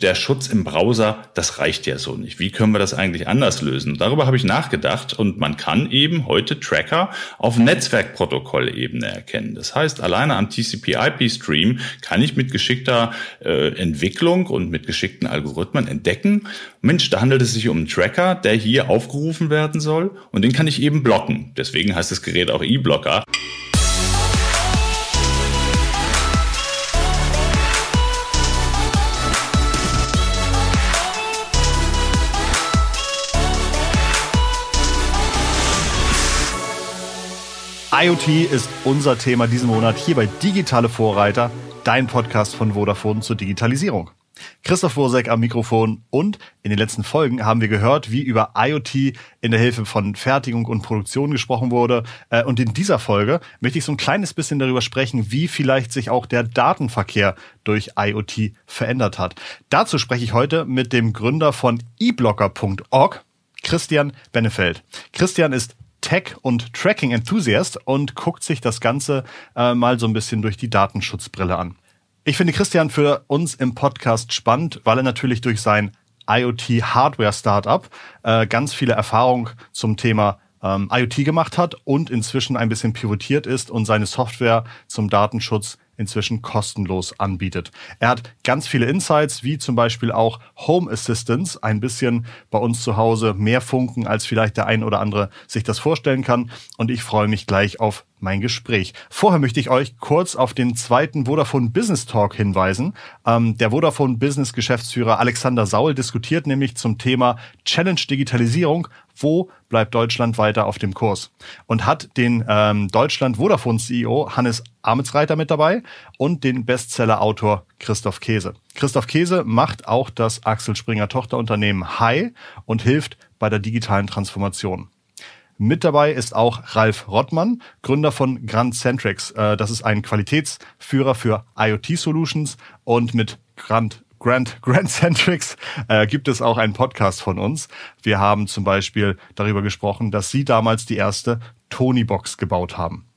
der Schutz im Browser, das reicht ja so nicht. Wie können wir das eigentlich anders lösen? Darüber habe ich nachgedacht und man kann eben heute Tracker auf Netzwerkprotokollebene erkennen. Das heißt, alleine am TCP/IP-Stream kann ich mit geschickter äh, Entwicklung und mit geschickten Algorithmen entdecken, Mensch, da handelt es sich um einen Tracker, der hier aufgerufen werden soll und den kann ich eben blocken. Deswegen heißt das Gerät auch E-Blocker. IoT ist unser Thema diesen Monat hier bei Digitale Vorreiter, dein Podcast von Vodafone zur Digitalisierung. Christoph Wosek am Mikrofon und in den letzten Folgen haben wir gehört, wie über IoT in der Hilfe von Fertigung und Produktion gesprochen wurde. Äh, und in dieser Folge möchte ich so ein kleines bisschen darüber sprechen, wie vielleicht sich auch der Datenverkehr durch IoT verändert hat. Dazu spreche ich heute mit dem Gründer von eblocker.org, Christian Bennefeld. Christian ist Tech- und Tracking-Enthusiast und guckt sich das Ganze äh, mal so ein bisschen durch die Datenschutzbrille an. Ich finde Christian für uns im Podcast spannend, weil er natürlich durch sein IoT-Hardware-Startup äh, ganz viele Erfahrungen zum Thema ähm, IoT gemacht hat und inzwischen ein bisschen pivotiert ist und seine Software zum Datenschutz inzwischen kostenlos anbietet. Er hat ganz viele Insights, wie zum Beispiel auch Home Assistance, ein bisschen bei uns zu Hause mehr funken, als vielleicht der ein oder andere sich das vorstellen kann. Und ich freue mich gleich auf mein Gespräch. Vorher möchte ich euch kurz auf den zweiten Vodafone Business Talk hinweisen. Ähm, der Vodafone Business Geschäftsführer Alexander Saul diskutiert nämlich zum Thema Challenge Digitalisierung. Wo bleibt Deutschland weiter auf dem Kurs? Und hat den ähm, Deutschland Vodafone CEO Hannes Amitsreiter mit dabei und den Bestseller-Autor Christoph Käse. Christoph Käse macht auch das Axel Springer Tochterunternehmen Hi und hilft bei der digitalen Transformation. Mit dabei ist auch Ralf Rottmann, Gründer von Grand Centrics. Äh, das ist ein Qualitätsführer für IoT-Solutions und mit Grand Grand, Grand Centrics äh, gibt es auch einen Podcast von uns. Wir haben zum Beispiel darüber gesprochen, dass sie damals die erste Tony-Box gebaut haben.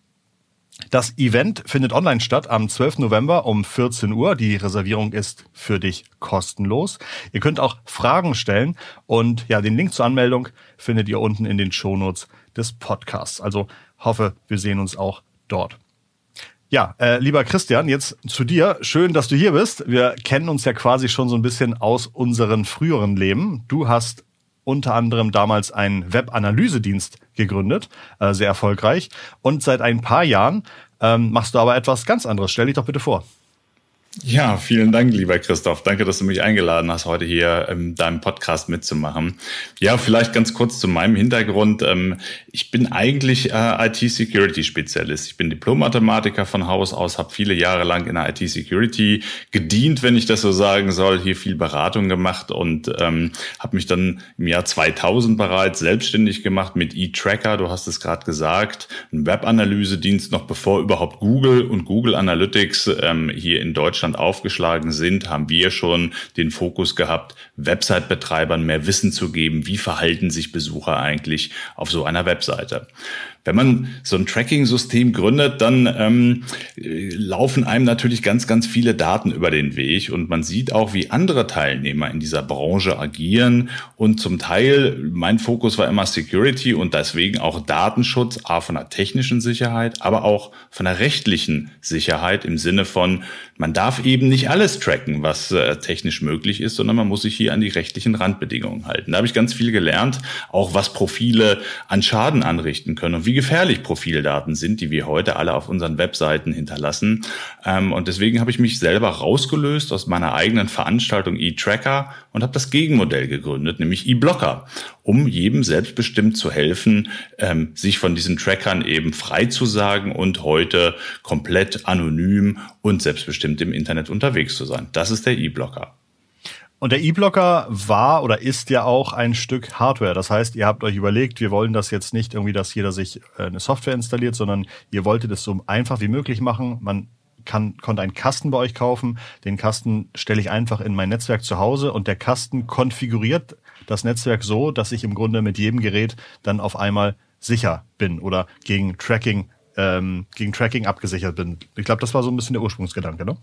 Das Event findet online statt am 12. November um 14 Uhr. Die Reservierung ist für dich kostenlos. Ihr könnt auch Fragen stellen und ja, den Link zur Anmeldung findet ihr unten in den Shownotes des Podcasts. Also hoffe, wir sehen uns auch dort. Ja, äh, lieber Christian, jetzt zu dir. Schön, dass du hier bist. Wir kennen uns ja quasi schon so ein bisschen aus unseren früheren Leben. Du hast unter anderem damals einen Web-Analysedienst gegründet, äh, sehr erfolgreich. Und seit ein paar Jahren ähm, machst du aber etwas ganz anderes. Stell dich doch bitte vor. Ja, vielen Dank, lieber Christoph. Danke, dass du mich eingeladen hast, heute hier in deinem Podcast mitzumachen. Ja, vielleicht ganz kurz zu meinem Hintergrund. Ähm, ich bin eigentlich äh, IT-Security-Spezialist. Ich bin Diplom-Mathematiker von Haus aus, habe viele Jahre lang in der IT-Security gedient, wenn ich das so sagen soll, hier viel Beratung gemacht und ähm, habe mich dann im Jahr 2000 bereits selbstständig gemacht mit eTracker. Du hast es gerade gesagt, ein Web-Analyse-Dienst noch bevor überhaupt Google und Google Analytics ähm, hier in Deutschland Deutschland aufgeschlagen sind, haben wir schon den Fokus gehabt, Website-Betreibern mehr Wissen zu geben, wie verhalten sich Besucher eigentlich auf so einer Webseite. Wenn man so ein Tracking-System gründet, dann ähm, laufen einem natürlich ganz, ganz viele Daten über den Weg und man sieht auch, wie andere Teilnehmer in dieser Branche agieren und zum Teil, mein Fokus war immer Security und deswegen auch Datenschutz, A von der technischen Sicherheit, aber auch von der rechtlichen Sicherheit im Sinne von, man darf eben nicht alles tracken, was äh, technisch möglich ist, sondern man muss sich hier an die rechtlichen Randbedingungen halten. Da habe ich ganz viel gelernt, auch was Profile an Schaden anrichten können und wie gefährlich Profildaten sind, die wir heute alle auf unseren Webseiten hinterlassen. Ähm, und deswegen habe ich mich selber rausgelöst aus meiner eigenen Veranstaltung eTracker und habe das Gegenmodell gegründet, nämlich eBlocker, um jedem selbstbestimmt zu helfen, ähm, sich von diesen Trackern eben frei zu sagen und heute komplett anonym und selbstbestimmt im Internet unterwegs zu sein. Das ist der eBlocker. Und der E-Blocker war oder ist ja auch ein Stück Hardware. Das heißt, ihr habt euch überlegt, wir wollen das jetzt nicht irgendwie, dass jeder sich äh, eine Software installiert, sondern ihr wolltet es so einfach wie möglich machen. Man kann, konnte einen Kasten bei euch kaufen. Den Kasten stelle ich einfach in mein Netzwerk zu Hause und der Kasten konfiguriert das Netzwerk so, dass ich im Grunde mit jedem Gerät dann auf einmal sicher bin oder gegen Tracking, ähm, gegen Tracking abgesichert bin. Ich glaube, das war so ein bisschen der Ursprungsgedanke, ne?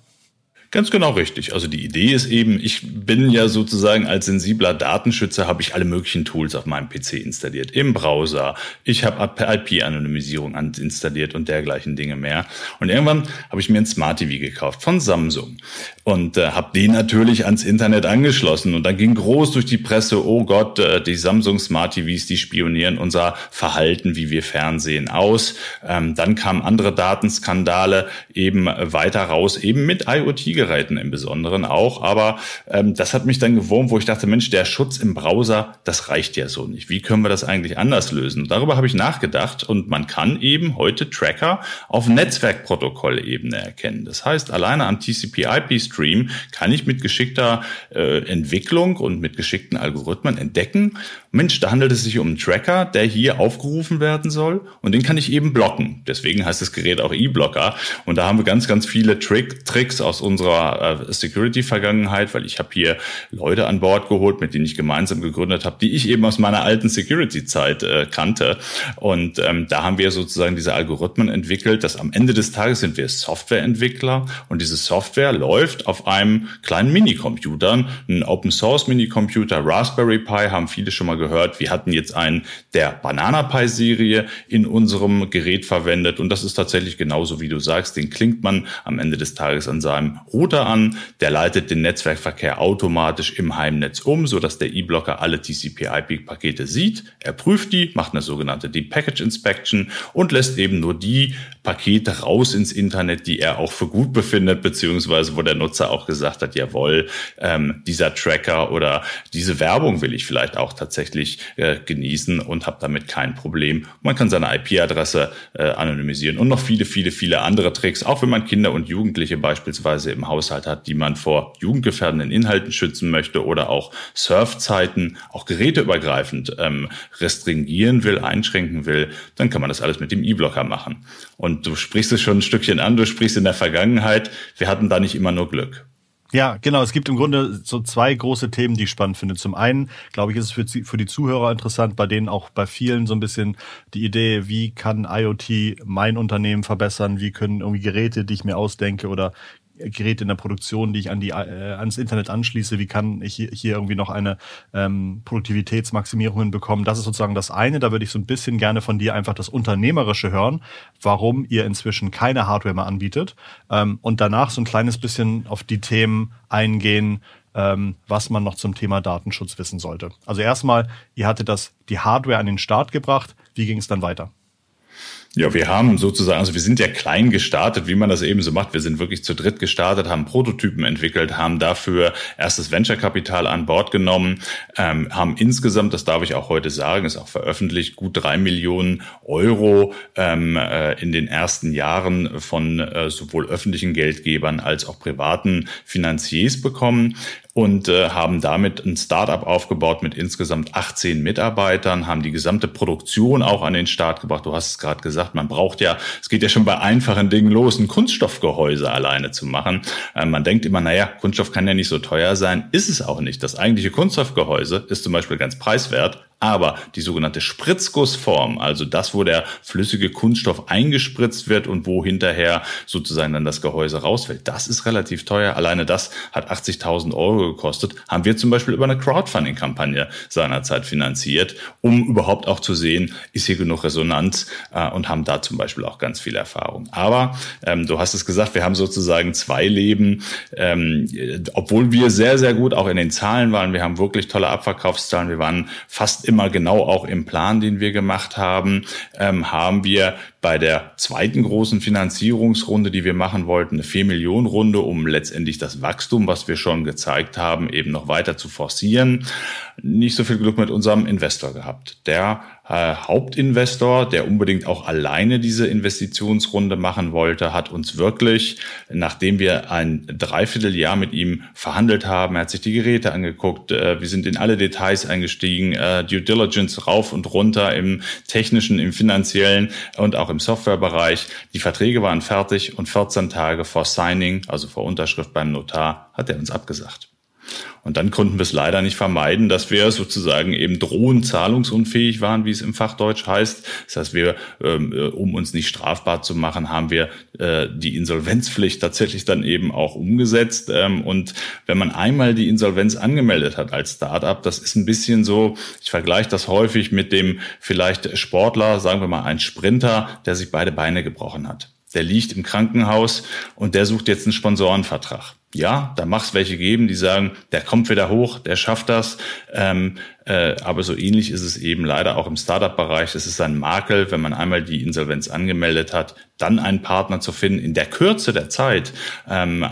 Ganz genau richtig. Also die Idee ist eben, ich bin ja sozusagen als sensibler Datenschützer, habe ich alle möglichen Tools auf meinem PC installiert, im Browser. Ich habe IP-Anonymisierung installiert und dergleichen Dinge mehr. Und irgendwann habe ich mir ein Smart TV gekauft von Samsung und äh, habe den natürlich ans Internet angeschlossen. Und dann ging groß durch die Presse, oh Gott, äh, die Samsung Smart TVs, die spionieren unser Verhalten, wie wir Fernsehen aus. Ähm, dann kamen andere Datenskandale eben weiter raus, eben mit IoT Geräten im Besonderen auch. Aber ähm, das hat mich dann gewurmt, wo ich dachte, Mensch, der Schutz im Browser, das reicht ja so nicht. Wie können wir das eigentlich anders lösen? darüber habe ich nachgedacht und man kann eben heute Tracker auf Netzwerkprotokollebene erkennen. Das heißt, alleine am TCP/IP-Stream kann ich mit geschickter äh, Entwicklung und mit geschickten Algorithmen entdecken, Mensch, da handelt es sich um einen Tracker, der hier aufgerufen werden soll und den kann ich eben blocken. Deswegen heißt das Gerät auch E-Blocker und da haben wir ganz, ganz viele Trick, Tricks aus unserer äh, Security-Vergangenheit, weil ich habe hier Leute an Bord geholt, mit denen ich gemeinsam gegründet habe, die ich eben aus meiner alten Security-Zeit äh, kannte und ähm, da haben wir sozusagen diese Algorithmen entwickelt, dass am Ende des Tages sind wir Softwareentwickler und diese Software läuft auf einem kleinen Minicomputer, ein Open-Source-Minicomputer, Raspberry Pi, haben viele schon mal gehört. Wir hatten jetzt einen der Banana Pi Serie in unserem Gerät verwendet und das ist tatsächlich genauso wie du sagst. Den klingt man am Ende des Tages an seinem Router an. Der leitet den Netzwerkverkehr automatisch im Heimnetz um, so dass der E-Blocker alle TCP/IP-Pakete sieht. Er prüft die, macht eine sogenannte Deep Package Inspection und lässt eben nur die Pakete raus ins Internet, die er auch für gut befindet, beziehungsweise wo der Nutzer auch gesagt hat, jawohl, ähm, dieser Tracker oder diese Werbung will ich vielleicht auch tatsächlich äh, genießen und habe damit kein Problem. Man kann seine IP-Adresse äh, anonymisieren und noch viele, viele, viele andere Tricks, auch wenn man Kinder und Jugendliche beispielsweise im Haushalt hat, die man vor jugendgefährdenden Inhalten schützen möchte oder auch Surfzeiten, auch geräteübergreifend ähm, restringieren will, einschränken will, dann kann man das alles mit dem E-Blocker machen. Und du sprichst es schon ein Stückchen an, du sprichst in der Vergangenheit, wir hatten da nicht immer nur Glück. Ja, genau. Es gibt im Grunde so zwei große Themen, die ich spannend finde. Zum einen, glaube ich, ist es für, für die Zuhörer interessant, bei denen auch bei vielen so ein bisschen die Idee, wie kann IoT mein Unternehmen verbessern? Wie können irgendwie Geräte, die ich mir ausdenke oder Geräte in der Produktion, die ich an die, äh, ans Internet anschließe, wie kann ich hier, hier irgendwie noch eine ähm, Produktivitätsmaximierung hinbekommen. Das ist sozusagen das eine. Da würde ich so ein bisschen gerne von dir einfach das Unternehmerische hören, warum ihr inzwischen keine Hardware mehr anbietet. Ähm, und danach so ein kleines bisschen auf die Themen eingehen, ähm, was man noch zum Thema Datenschutz wissen sollte. Also erstmal, ihr hattet das, die Hardware an den Start gebracht. Wie ging es dann weiter? Ja, wir haben sozusagen, also wir sind ja klein gestartet, wie man das eben so macht. Wir sind wirklich zu dritt gestartet, haben Prototypen entwickelt, haben dafür erstes Venture-Kapital an Bord genommen, ähm, haben insgesamt, das darf ich auch heute sagen, ist auch veröffentlicht, gut drei Millionen Euro ähm, äh, in den ersten Jahren von äh, sowohl öffentlichen Geldgebern als auch privaten Finanziers bekommen und äh, haben damit ein Startup aufgebaut mit insgesamt 18 Mitarbeitern, haben die gesamte Produktion auch an den Start gebracht. Du hast es gerade gesagt, man braucht ja, es geht ja schon bei einfachen Dingen los, ein Kunststoffgehäuse alleine zu machen. Äh, man denkt immer, naja, Kunststoff kann ja nicht so teuer sein, ist es auch nicht. Das eigentliche Kunststoffgehäuse ist zum Beispiel ganz preiswert, aber die sogenannte Spritzgussform, also das, wo der flüssige Kunststoff eingespritzt wird und wo hinterher sozusagen dann das Gehäuse rausfällt, das ist relativ teuer. Alleine das hat 80.000 Euro gekostet. Haben wir zum Beispiel über eine Crowdfunding-Kampagne seinerzeit finanziert, um überhaupt auch zu sehen, ist hier genug Resonanz äh, und haben da zum Beispiel auch ganz viel Erfahrung. Aber ähm, du hast es gesagt, wir haben sozusagen zwei Leben, ähm, obwohl wir sehr, sehr gut auch in den Zahlen waren. Wir haben wirklich tolle Abverkaufszahlen. Wir waren fast immer genau auch im Plan, den wir gemacht haben, ähm, haben wir bei der zweiten großen Finanzierungsrunde, die wir machen wollten, eine 4 Millionen Runde, um letztendlich das Wachstum, was wir schon gezeigt haben, eben noch weiter zu forcieren. Nicht so viel Glück mit unserem Investor gehabt. Der äh, Hauptinvestor, der unbedingt auch alleine diese Investitionsrunde machen wollte, hat uns wirklich, nachdem wir ein Dreivierteljahr mit ihm verhandelt haben, er hat sich die Geräte angeguckt, äh, wir sind in alle Details eingestiegen, äh, Due Diligence rauf und runter im technischen, im finanziellen und auch im Softwarebereich. Die Verträge waren fertig und 14 Tage vor Signing, also vor Unterschrift beim Notar, hat er uns abgesagt. Und dann konnten wir es leider nicht vermeiden, dass wir sozusagen eben drohend zahlungsunfähig waren, wie es im Fachdeutsch heißt. Das heißt, wir, ähm, äh, um uns nicht strafbar zu machen, haben wir äh, die Insolvenzpflicht tatsächlich dann eben auch umgesetzt. Ähm, und wenn man einmal die Insolvenz angemeldet hat als Startup, das ist ein bisschen so, ich vergleiche das häufig mit dem vielleicht Sportler, sagen wir mal ein Sprinter, der sich beide Beine gebrochen hat. Der liegt im Krankenhaus und der sucht jetzt einen Sponsorenvertrag ja, da mach's welche geben, die sagen, der kommt wieder hoch, der schafft das. Ähm, äh, aber so ähnlich ist es eben leider auch im Startup-Bereich. Es ist ein Makel, wenn man einmal die Insolvenz angemeldet hat, dann einen Partner zu finden in der Kürze der Zeit, ähm,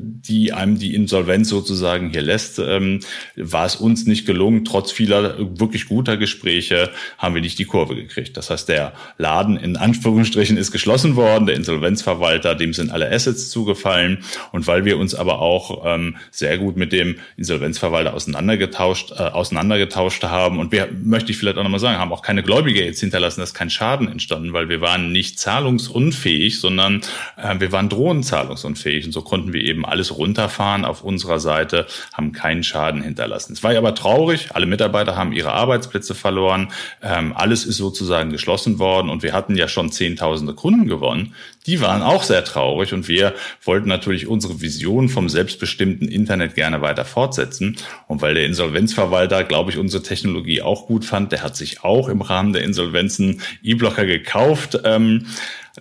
die einem die Insolvenz sozusagen hier lässt, ähm, war es uns nicht gelungen. Trotz vieler wirklich guter Gespräche haben wir nicht die Kurve gekriegt. Das heißt, der Laden in Anführungsstrichen ist geschlossen worden, der Insolvenzverwalter, dem sind alle Assets zugefallen. Und weil wir uns aber auch ähm, sehr gut mit dem Insolvenzverwalter auseinandergetauscht, äh, auseinandergetauscht haben. Und wir, möchte ich vielleicht auch nochmal sagen, haben auch keine Gläubiger jetzt hinterlassen, dass kein Schaden entstanden, weil wir waren nicht zahlungsunfähig, sondern äh, wir waren drohenzahlungsunfähig. Und so konnten wir eben alles runterfahren auf unserer Seite, haben keinen Schaden hinterlassen. Es war ja aber traurig, alle Mitarbeiter haben ihre Arbeitsplätze verloren, ähm, alles ist sozusagen geschlossen worden und wir hatten ja schon Zehntausende Kunden gewonnen. Die waren auch sehr traurig und wir wollten natürlich unsere Vision vom selbstbestimmten Internet gerne weiter fortsetzen. Und weil der Insolvenzverwalter, glaube ich, unsere Technologie auch gut fand, der hat sich auch im Rahmen der Insolvenzen E-Blocker gekauft. Ähm,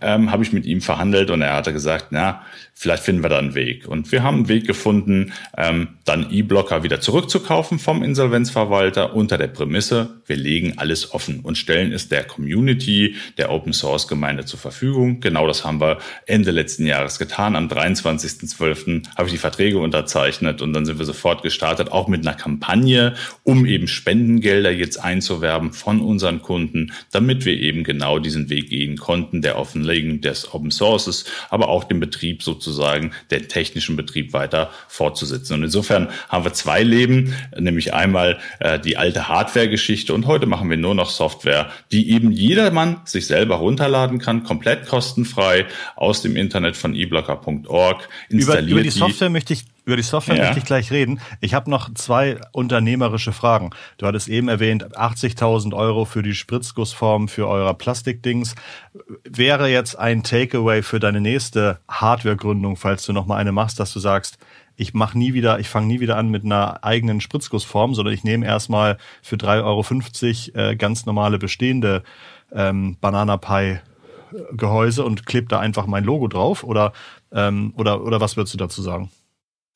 ähm, habe ich mit ihm verhandelt und er hatte gesagt, na, vielleicht finden wir da einen Weg. Und wir haben einen Weg gefunden, ähm, dann E-Blocker wieder zurückzukaufen vom Insolvenzverwalter unter der Prämisse, wir legen alles offen und stellen es der Community, der Open Source Gemeinde zur Verfügung. Genau das haben wir Ende letzten Jahres getan. Am 23.12. habe ich die Verträge unterzeichnet und dann sind wir sofort gestartet, auch mit einer Kampagne, um eben Spendengelder jetzt einzuwerben von unseren Kunden, damit wir eben genau diesen Weg gehen konnten, der Offenlegung des Open Sources, aber auch den Betrieb sozusagen, den technischen Betrieb weiter fortzusetzen. Und insofern haben wir zwei Leben, nämlich einmal äh, die alte Hardware-Geschichte und heute machen wir nur noch Software, die eben jedermann sich selber runterladen kann, komplett kostenfrei aus dem Internet von eblocker.org. Über, über die Software möchte ich über die Software ja. möchte ich gleich reden. Ich habe noch zwei unternehmerische Fragen. Du hattest eben erwähnt, 80.000 Euro für die Spritzgussform für euer Plastikdings. Wäre jetzt ein Takeaway für deine nächste Hardwaregründung, falls du noch mal eine machst, dass du sagst, ich mache nie wieder, ich fange nie wieder an mit einer eigenen Spritzgussform, sondern ich nehme erstmal für 3,50 Euro äh, ganz normale bestehende ähm, Banana Pie Gehäuse und klebe da einfach mein Logo drauf oder, ähm, oder, oder was würdest du dazu sagen?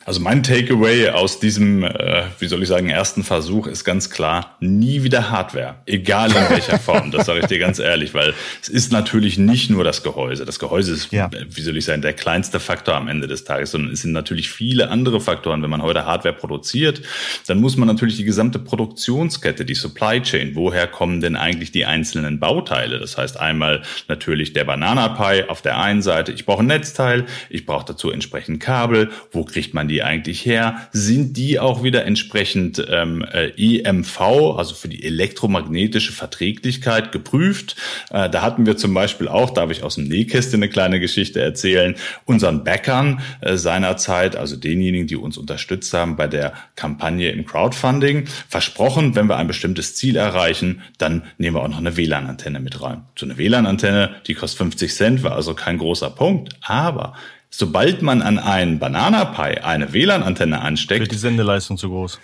Also mein Takeaway aus diesem, äh, wie soll ich sagen, ersten Versuch ist ganz klar, nie wieder Hardware, egal in welcher Form. Das sage ich dir ganz ehrlich, weil es ist natürlich nicht nur das Gehäuse. Das Gehäuse ist, ja. wie soll ich sagen, der kleinste Faktor am Ende des Tages, sondern es sind natürlich viele andere Faktoren. Wenn man heute Hardware produziert, dann muss man natürlich die gesamte Produktionskette, die Supply Chain, woher kommen denn eigentlich die einzelnen Bauteile? Das heißt einmal natürlich der Banana Pi auf der einen Seite. Ich brauche ein Netzteil, ich brauche dazu entsprechend Kabel. Wo kriegt man die eigentlich her? Sind die auch wieder entsprechend ähm, äh, EMV, also für die elektromagnetische Verträglichkeit geprüft? Äh, da hatten wir zum Beispiel auch, darf ich aus dem Nähkästchen eine kleine Geschichte erzählen, unseren Bäckern äh, seinerzeit, also denjenigen, die uns unterstützt haben bei der Kampagne im Crowdfunding, versprochen, wenn wir ein bestimmtes Ziel erreichen, dann nehmen wir auch noch eine WLAN-Antenne mit rein. So eine WLAN-Antenne, die kostet 50 Cent, war also kein großer Punkt, aber Sobald man an einen Banana Pi eine WLAN-Antenne ansteckt, wird die Sendeleistung zu groß.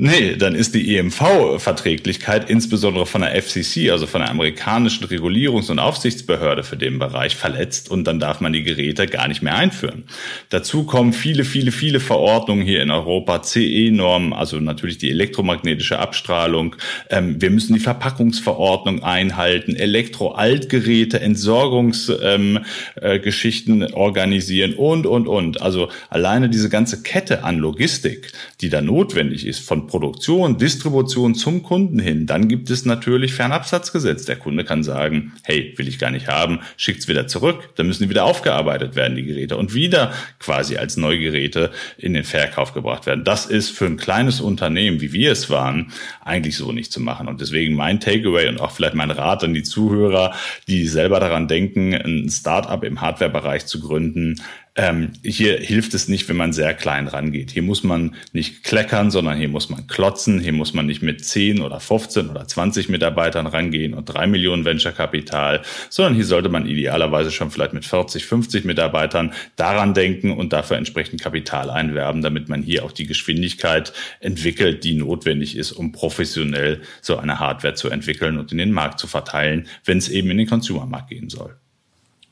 Nee, dann ist die EMV-Verträglichkeit insbesondere von der FCC, also von der amerikanischen Regulierungs- und Aufsichtsbehörde für den Bereich verletzt und dann darf man die Geräte gar nicht mehr einführen. Dazu kommen viele, viele, viele Verordnungen hier in Europa, CE-Normen, also natürlich die elektromagnetische Abstrahlung. Ähm, wir müssen die Verpackungsverordnung einhalten, Elektro-Altgeräte, Entsorgungsgeschichten ähm, äh, organisieren und, und, und. Also alleine diese ganze Kette an Logistik, die da notwendig ist, von Produktion, Distribution zum Kunden hin, dann gibt es natürlich Fernabsatzgesetz. Der Kunde kann sagen, hey, will ich gar nicht haben, schickt's wieder zurück. Dann müssen die wieder aufgearbeitet werden, die Geräte, und wieder quasi als Neugeräte in den Verkauf gebracht werden. Das ist für ein kleines Unternehmen, wie wir es waren, eigentlich so nicht zu machen. Und deswegen mein Takeaway und auch vielleicht mein Rat an die Zuhörer, die selber daran denken, ein Startup im Hardware-Bereich zu gründen, Ähm, hier hilft es nicht, wenn man sehr klein rangeht. Hier muss man nicht kleckern, sondern hier muss man klotzen. Hier muss man nicht mit 10 oder 15 oder 20 Mitarbeitern rangehen und 3 Millionen Venture-Kapital, sondern hier sollte man idealerweise schon vielleicht mit 40, 50 Mitarbeitern daran denken und dafür entsprechend Kapital einwerben, damit man hier auch die Geschwindigkeit entwickelt, die notwendig ist, um professionell so eine Hardware zu entwickeln und in den Markt zu verteilen, wenn es eben in den Consumermarkt gehen soll.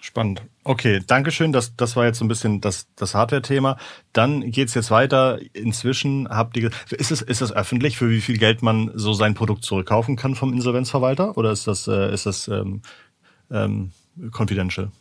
Spannend. Okay, Dankeschön. Das, das war jetzt so ein bisschen das, das Hardware-Thema. Dann geht's jetzt weiter. Inzwischen habt ihr, ist es, ist es öffentlich, für wie viel Geld man so sein Produkt zurückkaufen kann vom Insolvenzverwalter? Oder ist das, äh, ist das ähm, ähm, confidential?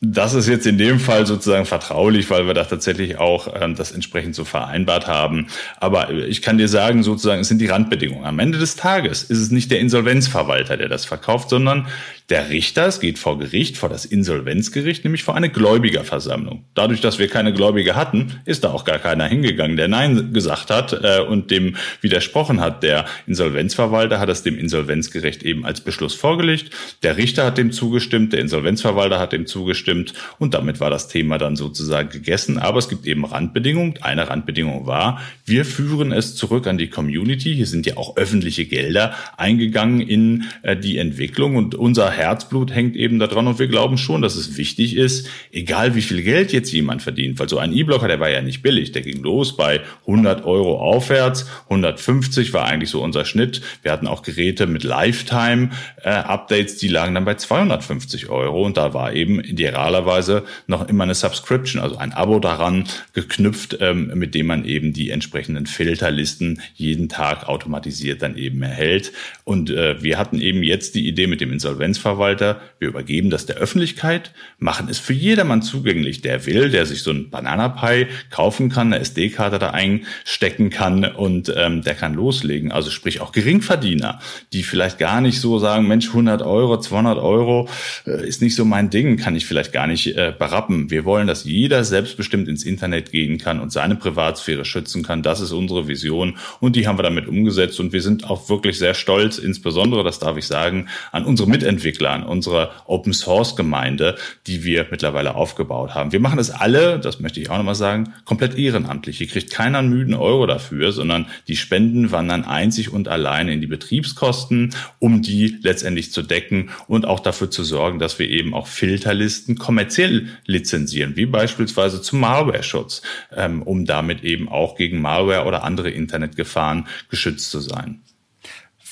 Das ist jetzt in dem Fall sozusagen vertraulich, weil wir da tatsächlich auch ähm, das entsprechend so vereinbart haben. Aber ich kann dir sagen, sozusagen, es sind die Randbedingungen. Am Ende des Tages ist es nicht der Insolvenzverwalter, der das verkauft, sondern der Richter, es geht vor Gericht, vor das Insolvenzgericht, nämlich vor eine Gläubigerversammlung. Dadurch, dass wir keine Gläubiger hatten, ist da auch gar keiner hingegangen, der Nein gesagt hat äh, und dem widersprochen hat. Der Insolvenzverwalter hat es dem Insolvenzgericht eben als Beschluss vorgelegt. Der Richter hat dem zugestimmt, der Insolvenzverwalter hat dem zugestimmt und damit war das Thema dann sozusagen gegessen. Aber es gibt eben Randbedingungen. Eine Randbedingung war, wir führen es zurück an die Community. Hier sind ja auch öffentliche Gelder eingegangen in äh, die Entwicklung und unser Herzblut hängt eben daran und wir glauben schon, dass es wichtig ist, egal wie viel Geld jetzt jemand verdient, weil so ein E-Blocker, der war ja nicht billig, der ging los bei 100 Euro aufwärts, 150 war eigentlich so unser Schnitt. Wir hatten auch Geräte mit Lifetime-Updates, die lagen dann bei 250 Euro und da war eben idealerweise noch immer eine Subscription, also ein Abo daran geknüpft, ähm, mit dem man eben die entsprechenden Filterlisten jeden Tag automatisiert dann eben erhält. Und äh, wir hatten eben jetzt die Idee mit dem Insolvenzverfahren, Verwalter, wir übergeben das der Öffentlichkeit, machen es für jedermann zugänglich, der will, der sich so ein Banana Pie kaufen kann, eine SD-Karte da einstecken kann und ähm, der kann loslegen. Also sprich auch Geringverdiener, die vielleicht gar nicht so sagen, Mensch, 100 Euro, 200 Euro äh, ist nicht so mein Ding, kann ich vielleicht gar nicht äh, berappen. Wir wollen, dass jeder selbstbestimmt ins Internet gehen kann und seine Privatsphäre schützen kann. Das ist unsere Vision und die haben wir damit umgesetzt und wir sind auch wirklich sehr stolz, insbesondere, das darf ich sagen, an unsere Mitentwickler Entwicklern, unserer Open Source Gemeinde, die wir mittlerweile aufgebaut haben. Wir machen das alle, das möchte ich auch nochmal sagen, komplett ehrenamtlich. Hier kriegt keiner einen müden Euro dafür, sondern die Spenden wandern einzig und alleine in die Betriebskosten, um die letztendlich zu decken und auch dafür zu sorgen, dass wir eben auch Filterlisten kommerziell lizenzieren, wie beispielsweise zum Malware-Schutz, ähm, um damit eben auch gegen Malware oder andere Internetgefahren geschützt zu sein.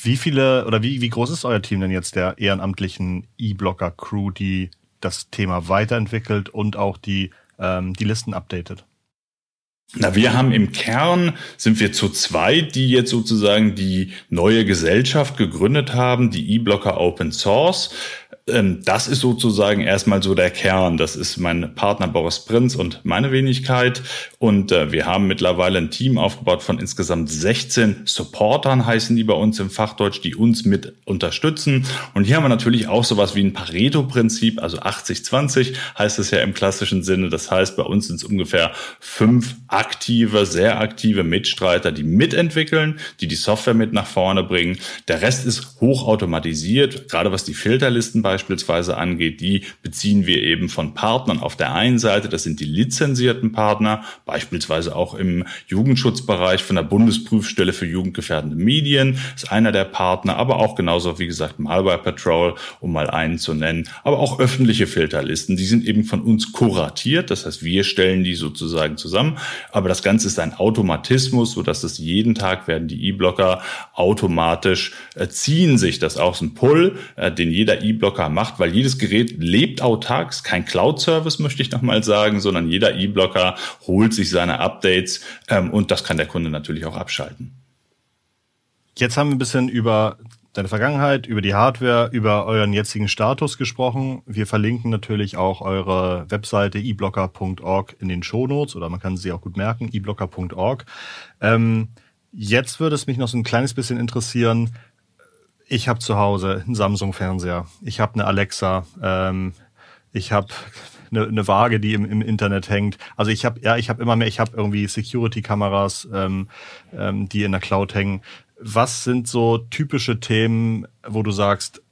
Wie viele oder wie, wie groß ist euer Team denn jetzt der ehrenamtlichen E-Blocker-Crew, die das Thema weiterentwickelt und auch die, ähm, die Listen updatet? Na, wir haben im Kern sind wir zu zweit, die jetzt sozusagen die neue Gesellschaft gegründet haben, die E-Blocker Open Source. Ähm, das ist sozusagen erstmal so der Kern. Das ist mein Partner Boris Prinz und meine Wenigkeit. Und äh, wir haben mittlerweile ein Team aufgebaut von insgesamt 16 Supportern, heißen die bei uns im Fachdeutsch, die uns mit unterstützen. Und hier haben wir natürlich auch sowas wie ein Pareto-Prinzip, also 80-20 heißt es ja im klassischen Sinne. Das heißt, bei uns sind es ungefähr fünf aktive, sehr aktive Mitstreiter, die mitentwickeln, die die Software mit nach vorne bringen. Der Rest ist hochautomatisiert, gerade was die Filterlisten bei beispielsweise angeht, die beziehen wir eben von Partnern auf der einen Seite, das sind die lizenzierten Partner, beispielsweise auch im Jugendschutzbereich von der Bundesprüfstelle für jugendgefährdende Medien, ist einer der Partner, aber auch genauso, wie gesagt, Malware Patrol, um mal einen zu nennen, aber auch öffentliche Filterlisten, die sind eben von uns kuratiert, das heißt, wir stellen die sozusagen zusammen, aber das Ganze ist ein Automatismus, sodass es jeden Tag werden die E-Blocker automatisch äh, ziehen sich das aus dem Pull, äh, den jeder E-Blocker E-Blocker macht, weil jedes Gerät lebt autark, ist kein Cloud-Service, möchte ich nochmal sagen, sondern jeder E-Blocker holt sich seine Updates ähm, und das kann der Kunde natürlich auch abschalten. Jetzt haben wir ein bisschen über deine Vergangenheit, über die Hardware, über euren jetzigen Status gesprochen. Wir verlinken natürlich auch eure Webseite eblocker.org in den Shownotes oder man kann sie auch gut merken, eblocker.org. Ähm, jetzt würde es mich noch so ein kleines bisschen interessieren, ich habe zu Hause einen Samsung-Fernseher. Ich habe eine Alexa. Ähm, ich habe eine, eine Waage, die im, im Internet hängt. Also ich habe ja, ich habe immer mehr. Ich habe irgendwie Security-Kameras, ähm, ähm, die in der Cloud hängen. Was sind so typische Themen, wo du sagst,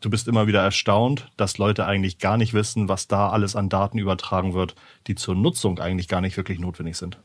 du bist immer wieder erstaunt, dass Leute eigentlich gar nicht wissen, was da alles an Daten übertragen wird, die zur Nutzung eigentlich gar nicht wirklich notwendig sind.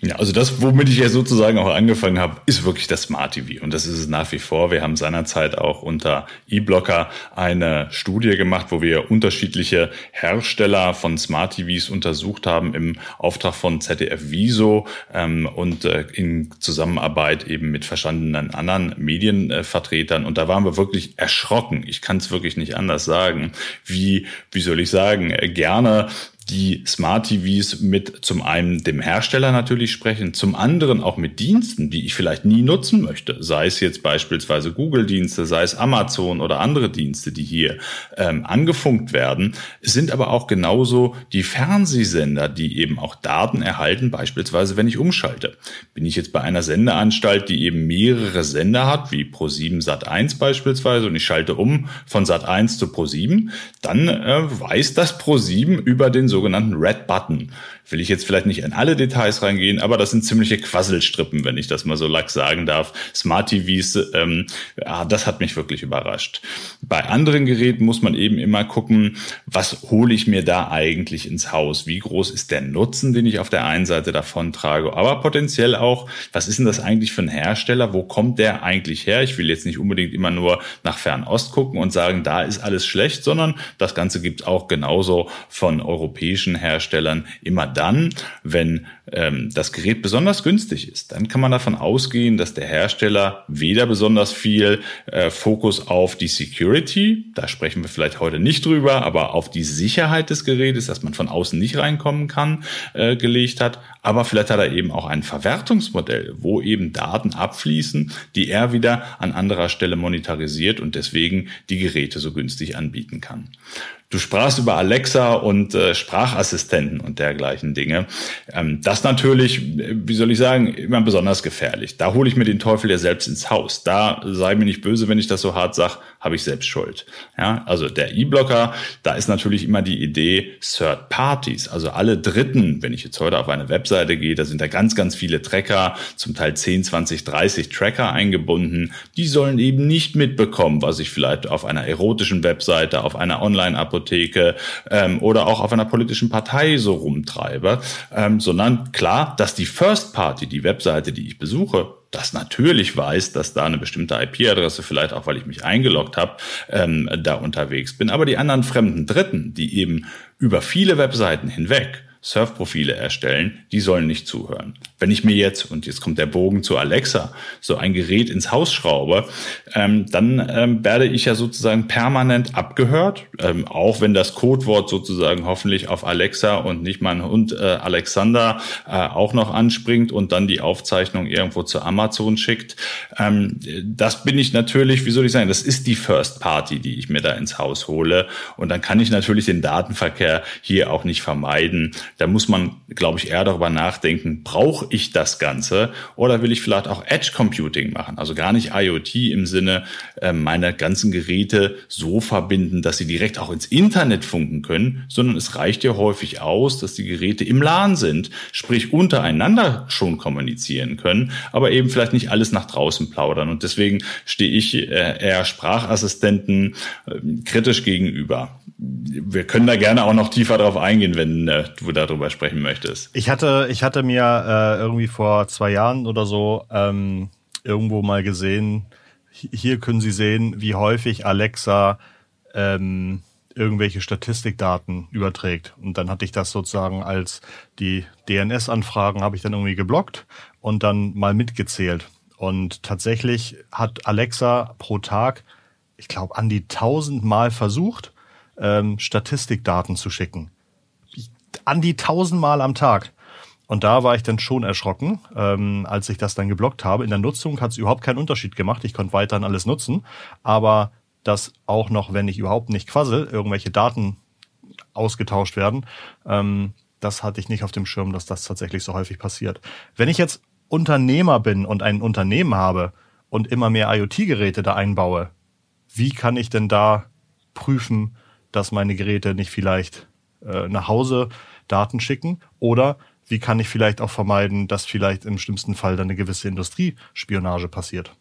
Ja, also das, womit ich ja sozusagen auch angefangen habe, ist wirklich das Smart TV. Und das ist es nach wie vor. Wir haben seinerzeit auch unter eBlocker eine Studie gemacht, wo wir unterschiedliche Hersteller von Smart TVs untersucht haben im Auftrag von ZDF Viso ähm, und äh, in Zusammenarbeit eben mit verstandenen anderen Medienvertretern. Und da waren wir wirklich erschrocken. Ich kann es wirklich nicht anders sagen, wie, wie soll ich sagen, gerne die Smart TVs mit zum einen dem Hersteller natürlich sprechen, zum anderen auch mit Diensten, die ich vielleicht nie nutzen möchte, sei es jetzt beispielsweise Google-Dienste, sei es Amazon oder andere Dienste, die hier ähm, angefunkt werden, es sind aber auch genauso die Fernsehsender, die eben auch Daten erhalten, beispielsweise wenn ich umschalte. Bin ich jetzt bei einer Sendeanstalt, die eben mehrere Sender hat, wie Pro7 Sat1 beispielsweise, und ich schalte um von Sat1 zu Pro7, dann äh, weiß das Pro7 über den sogenannten Red Button will ich jetzt vielleicht nicht in alle Details reingehen, aber das sind ziemliche Quasselstrippen, wenn ich das mal so lax sagen darf. Smart TVs, ähm, ja, das hat mich wirklich überrascht. Bei anderen Geräten muss man eben immer gucken, was hole ich mir da eigentlich ins Haus? Wie groß ist der Nutzen, den ich auf der einen Seite davon trage? Aber potenziell auch, was ist denn das eigentlich für ein Hersteller? Wo kommt der eigentlich her? Ich will jetzt nicht unbedingt immer nur nach Fernost gucken und sagen, da ist alles schlecht, sondern das Ganze gibt auch genauso von europäischen Herstellern immer dann, wenn ähm, das Gerät besonders günstig ist, dann kann man davon ausgehen, dass der Hersteller weder besonders viel äh, Fokus auf die Security, da sprechen wir vielleicht heute nicht drüber, aber auf die Sicherheit des Gerätes, dass man von außen nicht reinkommen kann, äh, gelegt hat. Aber vielleicht hat er eben auch ein Verwertungsmodell, wo eben Daten abfließen, die er wieder an anderer Stelle monetarisiert und deswegen die Geräte so günstig anbieten kann. Du sprachst über Alexa und äh, Sprachassistenten und dergleichen Dinge. Ähm, das natürlich, wie soll ich sagen, immer besonders gefährlich. Da hole ich mir den Teufel ja selbst ins Haus. Da sei mir nicht böse, wenn ich das so hart sage, habe ich selbst Schuld. Ja, also der E-Blocker, da ist natürlich immer die Idee Third Parties, also alle Dritten. Wenn ich jetzt heute auf eine Webseite gehe, da sind da ganz, ganz viele Tracker, zum Teil 10, 20, 30 Tracker eingebunden. Die sollen eben nicht mitbekommen, was ich vielleicht auf einer erotischen Webseite, auf einer Online-Apotheke Apotheke ähm, oder auch auf einer politischen Partei so rumtreibe, ähm, sondern klar, dass die First Party, die Webseite, die ich besuche, das natürlich weiß, dass da eine bestimmte IP-Adresse, vielleicht auch weil ich mich eingeloggt habe, ähm, da unterwegs bin. Aber die anderen fremden Dritten, die eben über viele Webseiten hinweg Surfprofile erstellen, die sollen nicht zuhören. Wenn ich mir jetzt, und jetzt kommt der Bogen zu Alexa, so ein Gerät ins Haus schraube, ähm, dann ähm, werde ich ja sozusagen permanent abgehört, ähm, auch wenn das Codewort sozusagen hoffentlich auf Alexa und nicht mein Hund äh, Alexander äh, auch noch anspringt und dann die Aufzeichnung irgendwo zu Amazon schickt. Ähm, das bin ich natürlich, wie soll ich sagen, das ist die First Party, die ich mir da ins Haus hole. Und dann kann ich natürlich den Datenverkehr hier auch nicht vermeiden. Da muss man, glaube ich, eher darüber nachdenken, brauche ich das Ganze oder will ich vielleicht auch Edge Computing machen? Also gar nicht IoT im Sinne äh, meiner ganzen Geräte so verbinden, dass sie direkt auch ins Internet funken können, sondern es reicht ja häufig aus, dass die Geräte im LAN sind, sprich untereinander schon kommunizieren können, aber eben vielleicht nicht alles nach draußen plaudern. Und deswegen stehe ich äh, eher Sprachassistenten äh, kritisch gegenüber. Wir können da gerne auch noch tiefer drauf eingehen, wenn äh, du darüber sprechen möchtest. Ich hatte, ich hatte mir äh, irgendwie vor zwei Jahren oder so ähm, irgendwo mal gesehen, hier können Sie sehen, wie häufig Alexa ähm, irgendwelche Statistikdaten überträgt. Und dann hatte ich das sozusagen als die DNS-Anfragen habe ich dann irgendwie geblockt und dann mal mitgezählt. Und tatsächlich hat Alexa pro Tag, ich glaube, an die tausend Mal versucht, ähm, Statistikdaten zu schicken. An die tausend Mal am Tag. Und da war ich dann schon erschrocken, ähm, als ich das dann geblockt habe. In der Nutzung hat es überhaupt keinen Unterschied gemacht. Ich konnte weiterhin alles nutzen. Aber dass auch noch, wenn ich überhaupt nicht quassel, irgendwelche Daten ausgetauscht werden, ähm, das hatte ich nicht auf dem Schirm, dass das tatsächlich so häufig passiert. Wenn ich jetzt Unternehmer bin und ein Unternehmen habe und immer mehr IoT-Geräte da einbaue, wie kann ich denn da prüfen, dass meine Geräte nicht vielleicht äh, nach Hause Daten schicken oder wie kann ich vielleicht auch vermeiden, dass vielleicht im schlimmsten Fall dann eine gewisse Industriespionage passiert?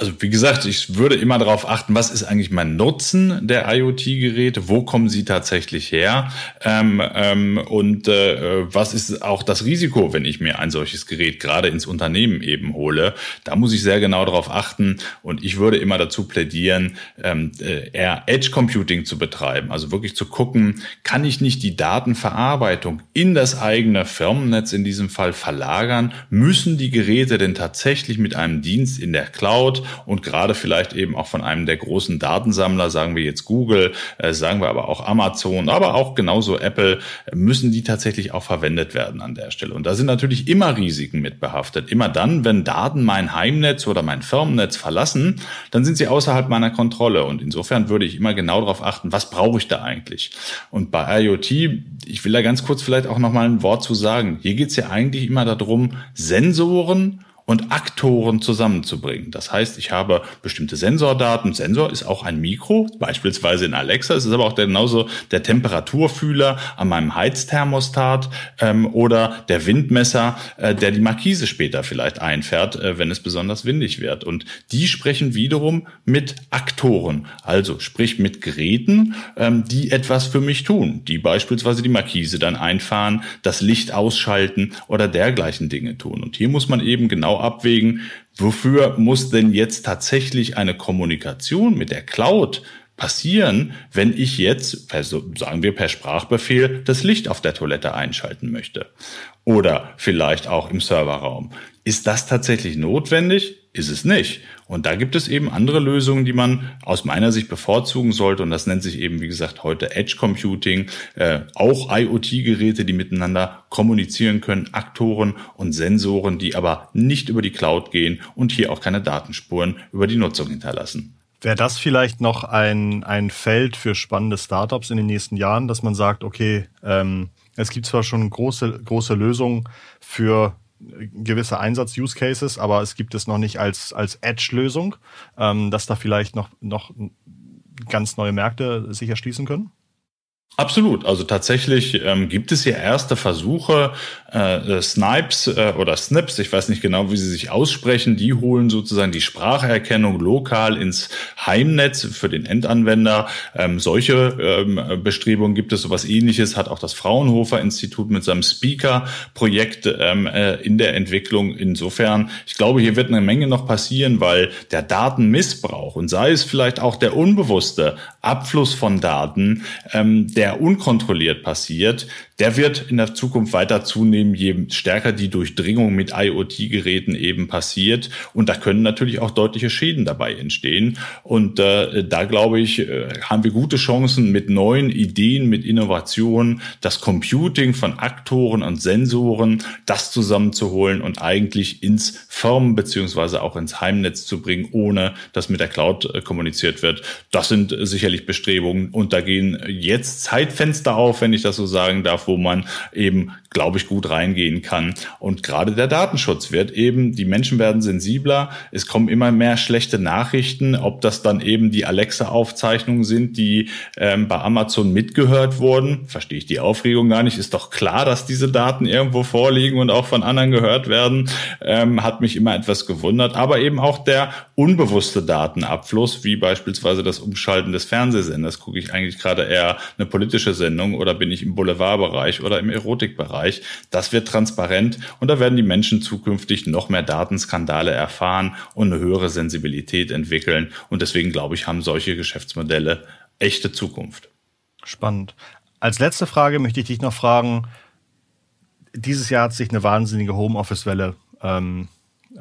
Also wie gesagt, ich würde immer darauf achten, was ist eigentlich mein Nutzen der IoT-Geräte, wo kommen sie tatsächlich her ähm, ähm, und äh, was ist auch das Risiko, wenn ich mir ein solches Gerät gerade ins Unternehmen eben hole. Da muss ich sehr genau darauf achten und ich würde immer dazu plädieren, ähm, äh, eher Edge Computing zu betreiben, also wirklich zu gucken, kann ich nicht die Datenverarbeitung in das eigene Firmennetz in diesem Fall verlagern? Müssen die Geräte denn tatsächlich mit einem Dienst in der Cloud und gerade vielleicht eben auch von einem der großen Datensammler, sagen wir jetzt Google, äh, sagen wir aber auch Amazon, aber auch genauso Apple, müssen die tatsächlich auch verwendet werden an der Stelle. Und da sind natürlich immer Risiken mit behaftet. Immer dann, wenn Daten mein Heimnetz oder mein Firmennetz verlassen, dann sind sie außerhalb meiner Kontrolle. Und insofern würde ich immer genau darauf achten, was brauche ich da eigentlich? Und bei IoT, ich will da ganz kurz vielleicht auch nochmal ein Wort zu sagen. Hier geht es ja eigentlich immer darum, Sensoren und Aktoren zusammenzubringen. Das heißt, ich habe bestimmte Sensordaten. Sensor ist auch ein Mikro, beispielsweise in Alexa. Es ist aber auch genauso der Temperaturfühler an meinem Heizthermostat ähm, oder der Windmesser, äh, der die Markise später vielleicht einfährt, äh, wenn es besonders windig wird. Und die sprechen wiederum mit Aktoren, also sprich mit Geräten, ähm, die etwas für mich tun, die beispielsweise die Markise dann einfahren, das Licht ausschalten oder dergleichen Dinge tun. Und hier muss man eben genau abwägen, wofür muss denn jetzt tatsächlich eine Kommunikation mit der Cloud passieren, wenn ich jetzt, sagen wir per Sprachbefehl, das Licht auf der Toilette einschalten möchte? Oder vielleicht auch im Serverraum. Ist das tatsächlich notwendig? Ist es nicht. Und da gibt es eben andere Lösungen, die man aus meiner Sicht bevorzugen sollte. Und das nennt sich eben, wie gesagt, heute Edge Computing. Äh, auch IoT-Geräte, die miteinander kommunizieren können, Aktoren und Sensoren, die aber nicht über die Cloud gehen und hier auch keine Datenspuren über die Nutzung hinterlassen. Wäre das vielleicht noch ein, ein Feld für spannende Startups in den nächsten Jahren, dass man sagt, okay, ähm, es gibt zwar schon große, große Lösungen für gewisse Einsatz-Use-Cases, aber es gibt es noch nicht als, als Edge-Lösung, ähm, dass da vielleicht noch, noch ganz neue Märkte sich erschließen können? Absolut. Also tatsächlich ähm, gibt es ja erste Versuche, äh, äh, Snipes äh, oder Snips, ich weiß nicht genau, wie sie sich aussprechen, die holen sozusagen die Spracherkennung lokal ins Heimnetz für den Endanwender. Ähm, solche ähm, Bestrebungen gibt es. Sowas ähnliches hat auch das Fraunhofer Institut mit seinem Speaker-Projekt ähm, äh, in der Entwicklung. Insofern, ich glaube, hier wird eine Menge noch passieren, weil der Datenmissbrauch und sei es vielleicht auch der unbewusste Abfluss von Daten, ähm, der unkontrolliert passiert, der wird in der Zukunft weiter zunehmen, je stärker die Durchdringung mit IoT-Geräten eben passiert. Und da können natürlich auch deutliche Schäden dabei entstehen. Und äh, da glaube ich, äh, haben wir gute Chancen mit neuen Ideen, mit Innovationen, das Computing von Aktoren und Sensoren, das zusammenzuholen und eigentlich ins Firmen- beziehungsweise auch ins Heimnetz zu bringen, ohne dass mit der Cloud äh, kommuniziert wird. Das sind sicherlich Bestrebungen. Und da gehen jetzt Zeitfenster auf, wenn ich das so sagen darf, wo man eben, glaube ich, gut reingehen kann. Und gerade der Datenschutz wird eben, die Menschen werden sensibler, es kommen immer mehr schlechte Nachrichten, ob das dann eben die Alexa-Aufzeichnungen sind, die ähm, bei Amazon mitgehört wurden, verstehe ich die Aufregung gar nicht, ist doch klar, dass diese Daten irgendwo vorliegen und auch von anderen gehört werden, ähm, hat mich immer etwas gewundert, aber eben auch der unbewusste Datenabfluss, wie beispielsweise das Umschalten des Fernsehsenders, gucke ich eigentlich gerade eher eine politische Sendung oder bin ich im Boulevardbereich oder im Erotikbereich. Das wird transparent und da werden die Menschen zukünftig noch mehr Datenskandale erfahren und eine höhere Sensibilität entwickeln. Und deswegen glaube ich, haben solche Geschäftsmodelle echte Zukunft. Spannend. Als letzte Frage möchte ich dich noch fragen, dieses Jahr hat sich eine wahnsinnige Homeoffice-Welle ähm,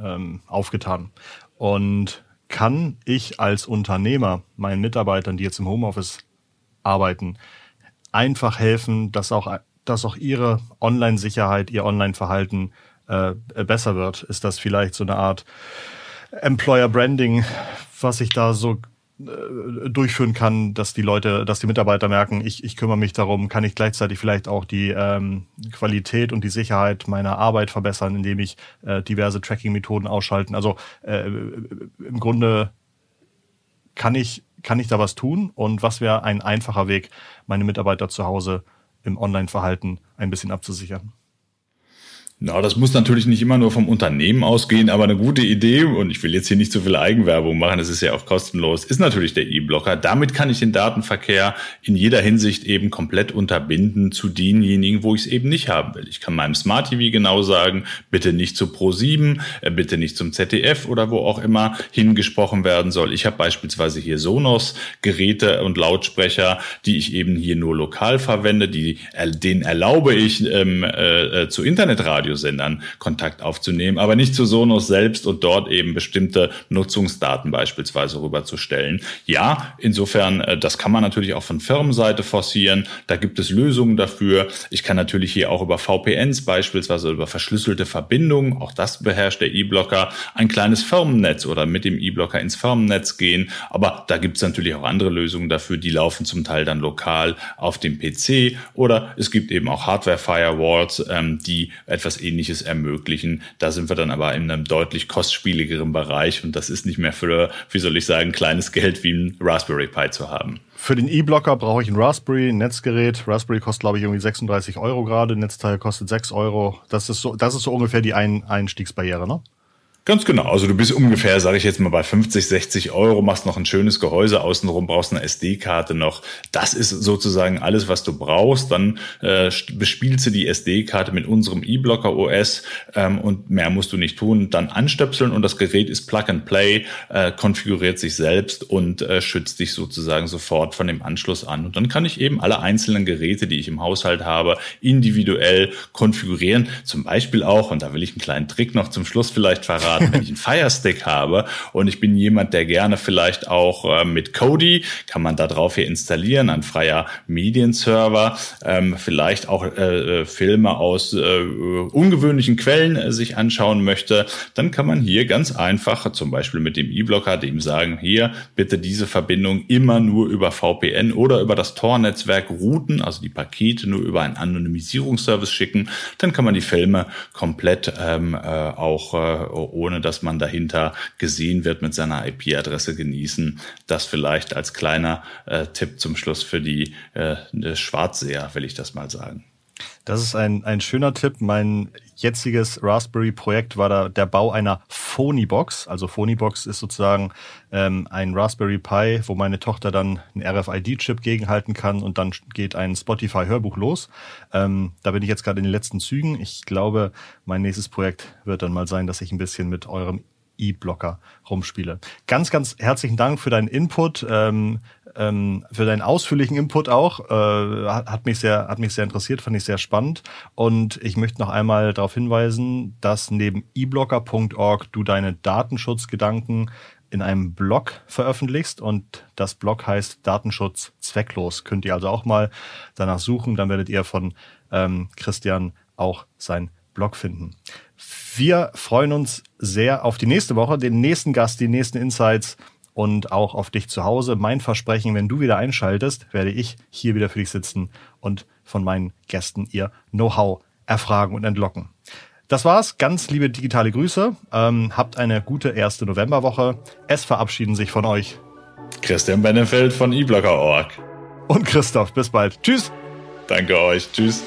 ähm, aufgetan. Und kann ich als Unternehmer meinen Mitarbeitern, die jetzt im Homeoffice arbeiten, einfach helfen, dass auch, dass auch ihre Online-Sicherheit, ihr Online-Verhalten äh, besser wird? Ist das vielleicht so eine Art Employer Branding, was ich da so äh, durchführen kann, dass die Leute, dass die Mitarbeiter merken, ich, ich kümmere mich darum, kann ich gleichzeitig vielleicht auch die ähm, Qualität und die Sicherheit meiner Arbeit verbessern, indem ich äh, diverse Tracking-Methoden ausschalten. Also äh, im Grunde kann ich kann ich da was tun und was wäre ein einfacher Weg, meine Mitarbeiter zu Hause im Online-Verhalten ein bisschen abzusichern? Na, das muss natürlich nicht immer nur vom Unternehmen ausgehen, aber eine gute Idee, und ich will jetzt hier nicht zu viel Eigenwerbung machen, das ist ja auch kostenlos, ist natürlich der E-Blocker. Damit kann ich den Datenverkehr in jeder Hinsicht eben komplett unterbinden zu denjenigen, wo ich es eben nicht haben will. Ich kann meinem Smart TV genau sagen, bitte nicht zu Pro7, äh, bitte nicht zum ZDF oder wo auch immer hingesprochen werden soll. Ich habe beispielsweise hier Sonos Geräte und Lautsprecher, die ich eben hier nur lokal verwende, die, denen erlaube ich ähm, äh, äh zu Internetradio Radiosendern Kontakt aufzunehmen, aber nicht zu Sonos selbst und dort eben bestimmte Nutzungsdaten beispielsweise rüberzustellen. Ja, insofern, äh, das kann man natürlich auch von Firmenseite forcieren. Da gibt es Lösungen dafür. Ich kann natürlich hier auch über VPNs beispielsweise über verschlüsselte Verbindungen, auch das beherrscht der E-Blocker, ein kleines Firmennetz oder mit dem E-Blocker ins Firmennetz gehen. Aber da gibt es natürlich auch andere Lösungen dafür, die laufen zum Teil dann lokal auf dem PC oder es gibt eben auch Hardware-Firewalls, ähm, die etwas ähnliches ermöglichen. Da sind wir dann aber in einem deutlich kostspieligeren Bereich und das ist nicht mehr für, wie soll ich sagen, kleines Geld wie ein Raspberry Pi zu haben. Für den E-Blocker brauche ich ein Raspberry, ein Netzgerät. Raspberry kostet, glaube ich, irgendwie 36 Euro gerade. Netzteil kostet 6 Euro. Das ist so, das ist so ungefähr die Ein Einstiegsbarriere, ne? Ganz genau. Also du bist ungefähr, sage ich jetzt mal, bei 50, 60 Euro, machst noch ein schönes Gehäuse außenrum, brauchst eine SD-Karte noch. Das ist sozusagen alles, was du brauchst. Dann äh, bespielst du die SD-Karte mit unserem E-Blocker OS ähm, und mehr musst du nicht tun. Dann anstöpseln und das Gerät ist Plug and Play, äh, konfiguriert sich selbst und äh, schützt dich sozusagen sofort von dem Anschluss an. Und dann kann ich eben alle einzelnen Geräte, die ich im Haushalt habe, individuell konfigurieren. Zum Beispiel auch, und da will ich einen kleinen Trick noch zum Schluss vielleicht verraten, gerade wenn ich einen Firestick habe und ich bin jemand, der gerne vielleicht auch äh, mit Kodi, kann man da drauf hier installieren, ein freier Medienserver, ähm, vielleicht auch äh, äh, Filme aus äh, ungewöhnlichen Quellen äh, sich anschauen möchte, dann kann man hier ganz einfach, zum Beispiel mit dem E-Blocker, dem sagen, hier bitte diese Verbindung immer nur über VPN oder über das Tor-Netzwerk routen, also die Pakete nur über einen Anonymisierungsservice schicken, dann kann man die Filme komplett ähm, äh, auch äh, ohne dass man dahinter gesehen wird mit seiner IP-Adresse genießen. Das vielleicht als kleiner äh, Tipp zum Schluss für die äh, Schwarzseher, will ich das mal sagen. Das ist ein, ein schöner Tipp. Mein jetziges Raspberry-Projekt war da der Bau einer Phony-Box. Also Phony-Box ist sozusagen ähm, ein Raspberry Pi, wo meine Tochter dann einen RFID-Chip gegenhalten kann und dann geht ein Spotify-Hörbuch los. Ähm, da bin ich jetzt gerade in den letzten Zügen. Ich glaube, mein nächstes Projekt wird dann mal sein, dass ich ein bisschen mit eurem E-Blocker rumspiele. Ganz, ganz herzlichen Dank für deinen Input, ähm, ähm, für deinen ausführlichen Input auch. Äh, hat, mich sehr, hat mich sehr interessiert, fand ich sehr spannend. Und ich möchte noch einmal darauf hinweisen, dass neben eblocker.org du deine Datenschutzgedanken in einem Blog veröffentlichst und das Blog heißt Datenschutz zwecklos. Könnt ihr also auch mal danach suchen, dann werdet ihr von ähm, Christian auch sein Blog finden. Wir freuen uns sehr auf die nächste Woche, den nächsten Gast, die nächsten Insights und auch auf dich zu Hause. Mein Versprechen, wenn du wieder einschaltest, werde ich hier wieder für dich sitzen und von meinen Gästen ihr Know-how erfragen und entlocken. Das war's. Ganz liebe digitale Grüße. Ähm, habt eine gute erste Novemberwoche. Es verabschieden sich von euch Christian Benefeld von eBlocker.org. Und Christoph. Bis bald. Tschüss. Danke euch. Tschüss.